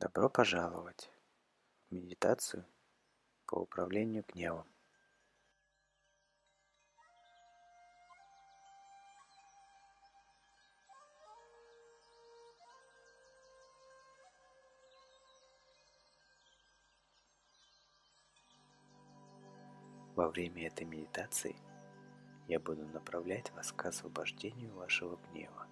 Добро пожаловать в медитацию по управлению гневом. Во время этой медитации я буду направлять вас к освобождению вашего гнева.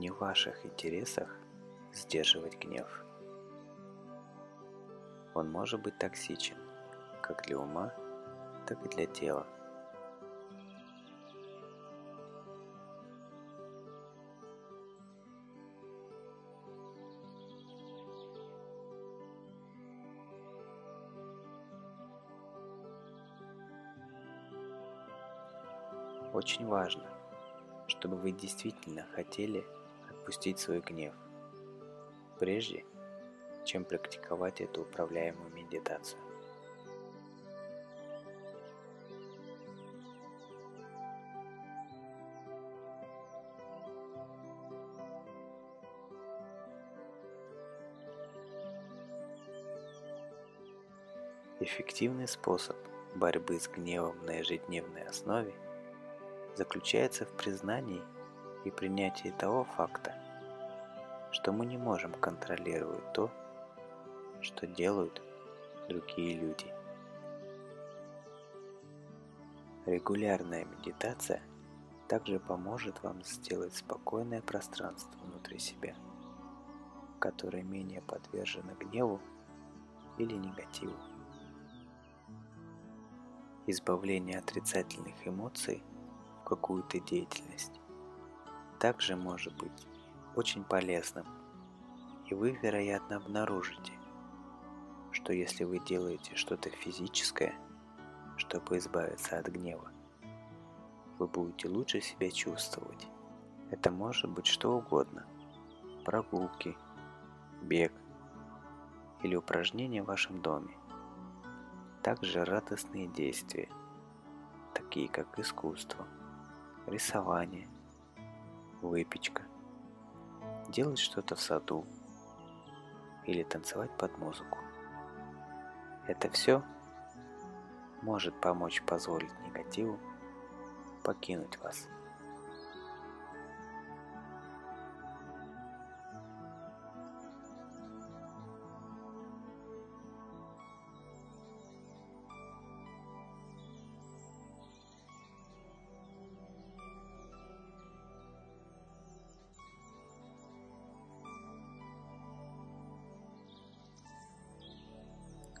Не в ваших интересах сдерживать гнев. Он может быть токсичен как для ума, так и для тела. Очень важно, чтобы вы действительно хотели отпустить свой гнев, прежде чем практиковать эту управляемую медитацию. Эффективный способ борьбы с гневом на ежедневной основе заключается в признании и принятии того факта, что мы не можем контролировать то, что делают другие люди. Регулярная медитация также поможет вам сделать спокойное пространство внутри себя, которое менее подвержено гневу или негативу. Избавление отрицательных эмоций в какую-то деятельность также может быть очень полезным, и вы, вероятно, обнаружите, что если вы делаете что-то физическое, чтобы избавиться от гнева, вы будете лучше себя чувствовать. Это может быть что угодно. Прогулки, бег или упражнения в вашем доме. Также радостные действия, такие как искусство, рисование – выпечка, делать что-то в саду или танцевать под музыку. Это все может помочь позволить негативу покинуть вас.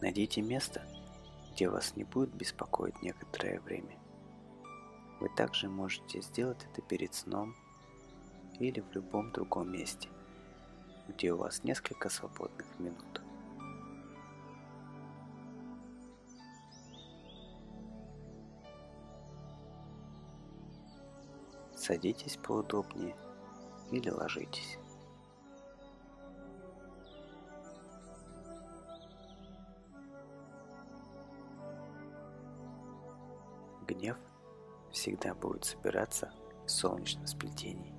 Найдите место, где вас не будет беспокоить некоторое время. Вы также можете сделать это перед сном или в любом другом месте, где у вас несколько свободных минут. Садитесь поудобнее или ложитесь. Гнев всегда будет собираться в солнечном сплетении.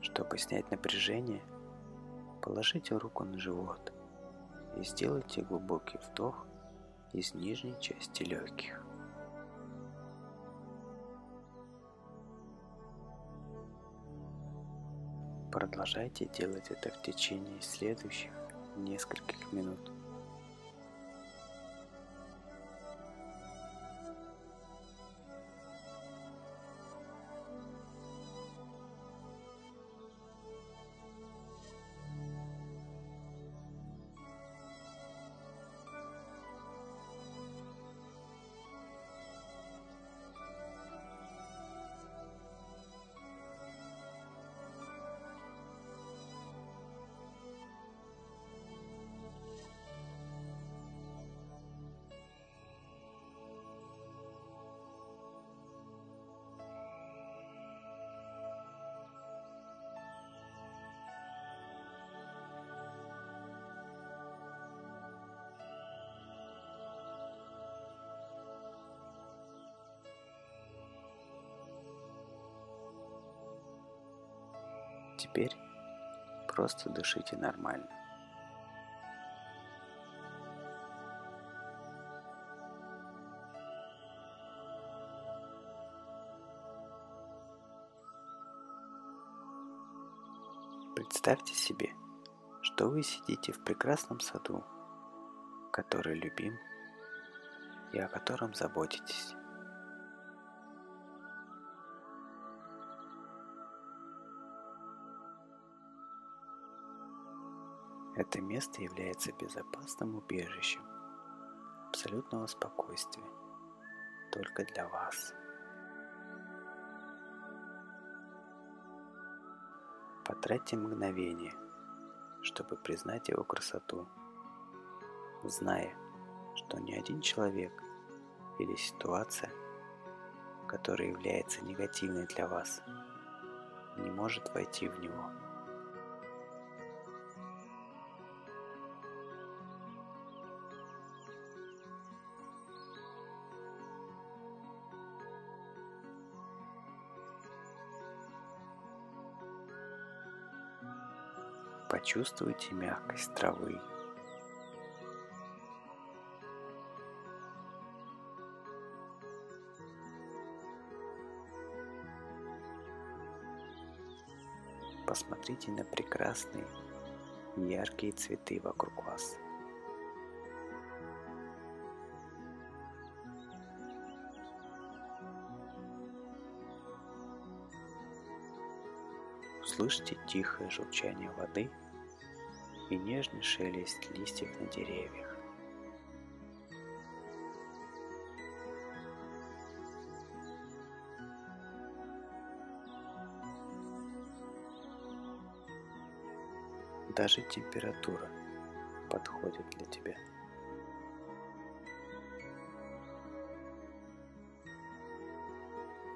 Чтобы снять напряжение, положите руку на живот и сделайте глубокий вдох из нижней части легких. Продолжайте делать это в течение следующих нескольких минут. Теперь просто дышите нормально. Представьте себе, что вы сидите в прекрасном саду, который любим и о котором заботитесь. Это место является безопасным убежищем абсолютного спокойствия только для вас. Потратьте мгновение, чтобы признать его красоту, зная, что ни один человек или ситуация, которая является негативной для вас, не может войти в него. Почувствуйте мягкость травы. Посмотрите на прекрасные яркие цветы вокруг вас. Услышьте тихое журчание воды – и нежный шелест листьев на деревьях. Даже температура подходит для тебя.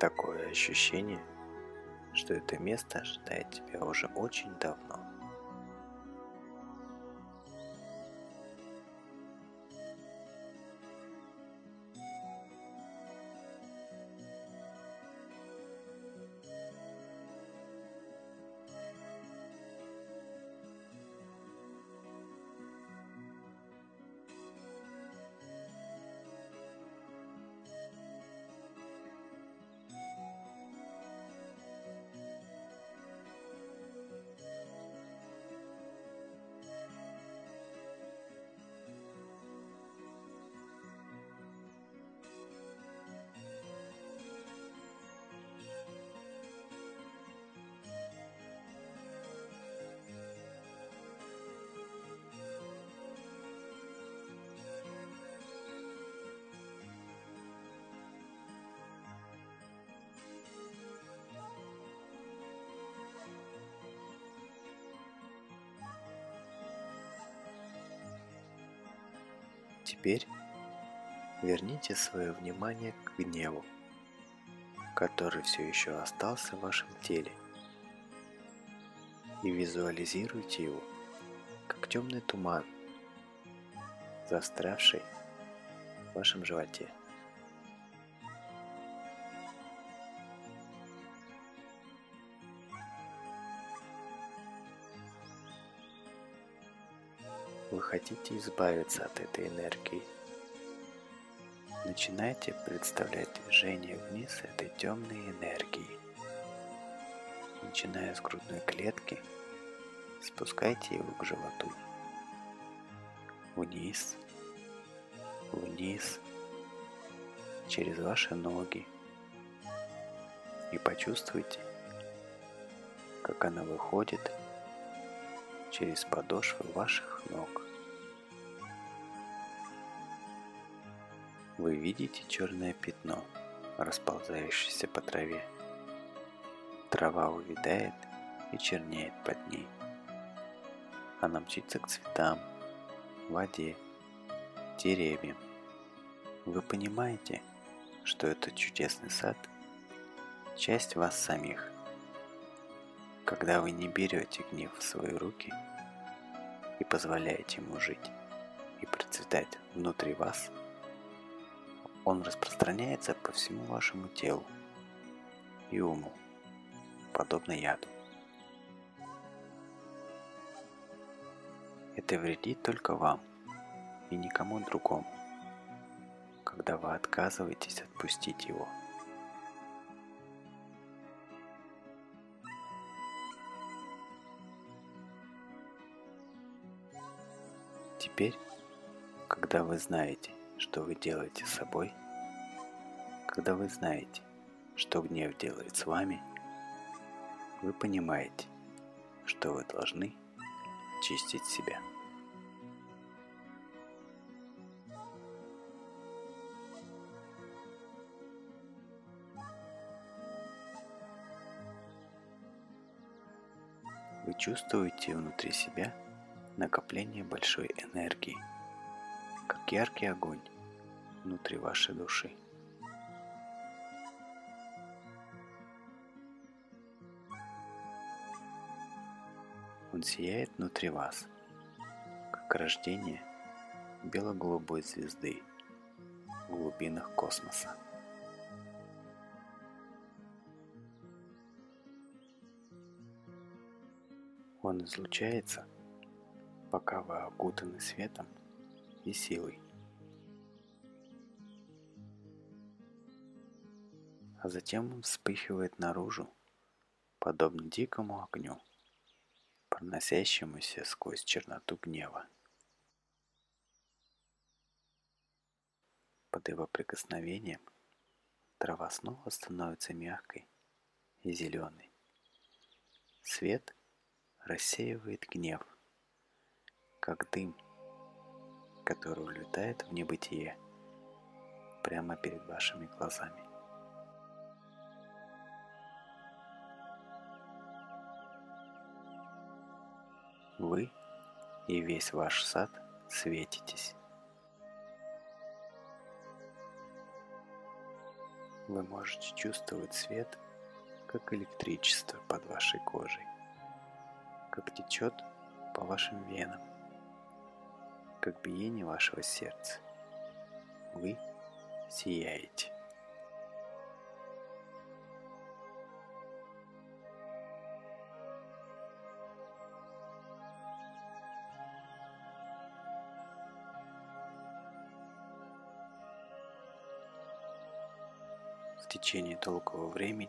Такое ощущение, что это место ожидает тебя уже очень давно. Теперь верните свое внимание к гневу, который все еще остался в вашем теле, и визуализируйте его, как темный туман, застрявший в вашем животе. Хотите избавиться от этой энергии. Начинайте представлять движение вниз этой темной энергии. Начиная с грудной клетки, спускайте его к животу. Вниз, вниз, через ваши ноги. И почувствуйте, как она выходит через подошвы ваших ног. Вы видите черное пятно, расползающееся по траве. Трава увядает и чернеет под ней. Она мчится к цветам, воде, деревьям. Вы понимаете, что этот чудесный сад – часть вас самих. Когда вы не берете гнев в свои руки и позволяете ему жить и процветать внутри вас – он распространяется по всему вашему телу и уму, подобно яду. Это вредит только вам и никому другому, когда вы отказываетесь отпустить его. Теперь, когда вы знаете, что вы делаете с собой, когда вы знаете, что гнев делает с вами, вы понимаете, что вы должны чистить себя. Вы чувствуете внутри себя накопление большой энергии, как яркий огонь внутри вашей души. Он сияет внутри вас, как рождение бело-голубой звезды в глубинах космоса. Он излучается, пока вы окутаны светом и силой. А затем он вспыхивает наружу, подобно дикому огню проносящемуся сквозь черноту гнева. Под его прикосновением трава снова становится мягкой и зеленой. Свет рассеивает гнев, как дым, который улетает в небытие прямо перед вашими глазами. Вы и весь ваш сад светитесь. Вы можете чувствовать свет, как электричество под вашей кожей, как течет по вашим венам, как биение вашего сердца. Вы сияете. В течение долгого времени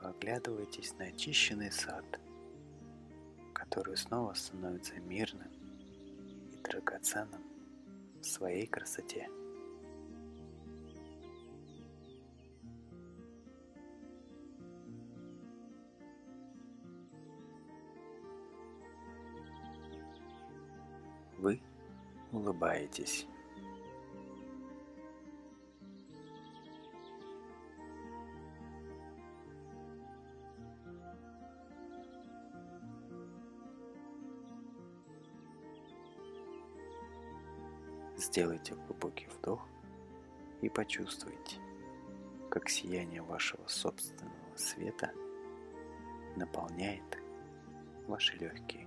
вы оглядываетесь на очищенный сад, который снова становится мирным драгоценным в своей красоте. Вы улыбаетесь. Сделайте глубокий вдох и почувствуйте, как сияние вашего собственного света наполняет ваши легкие.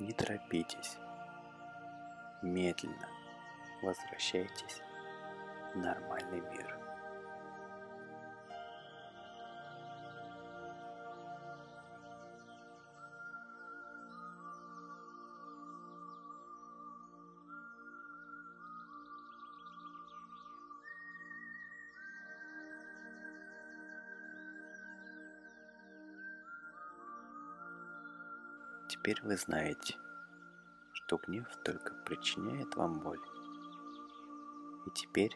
Не торопитесь. Медленно возвращайтесь в нормальный мир. Теперь вы знаете, что гнев только причиняет вам боль. И теперь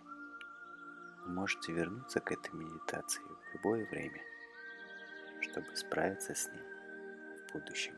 вы можете вернуться к этой медитации в любое время, чтобы справиться с ним в будущем.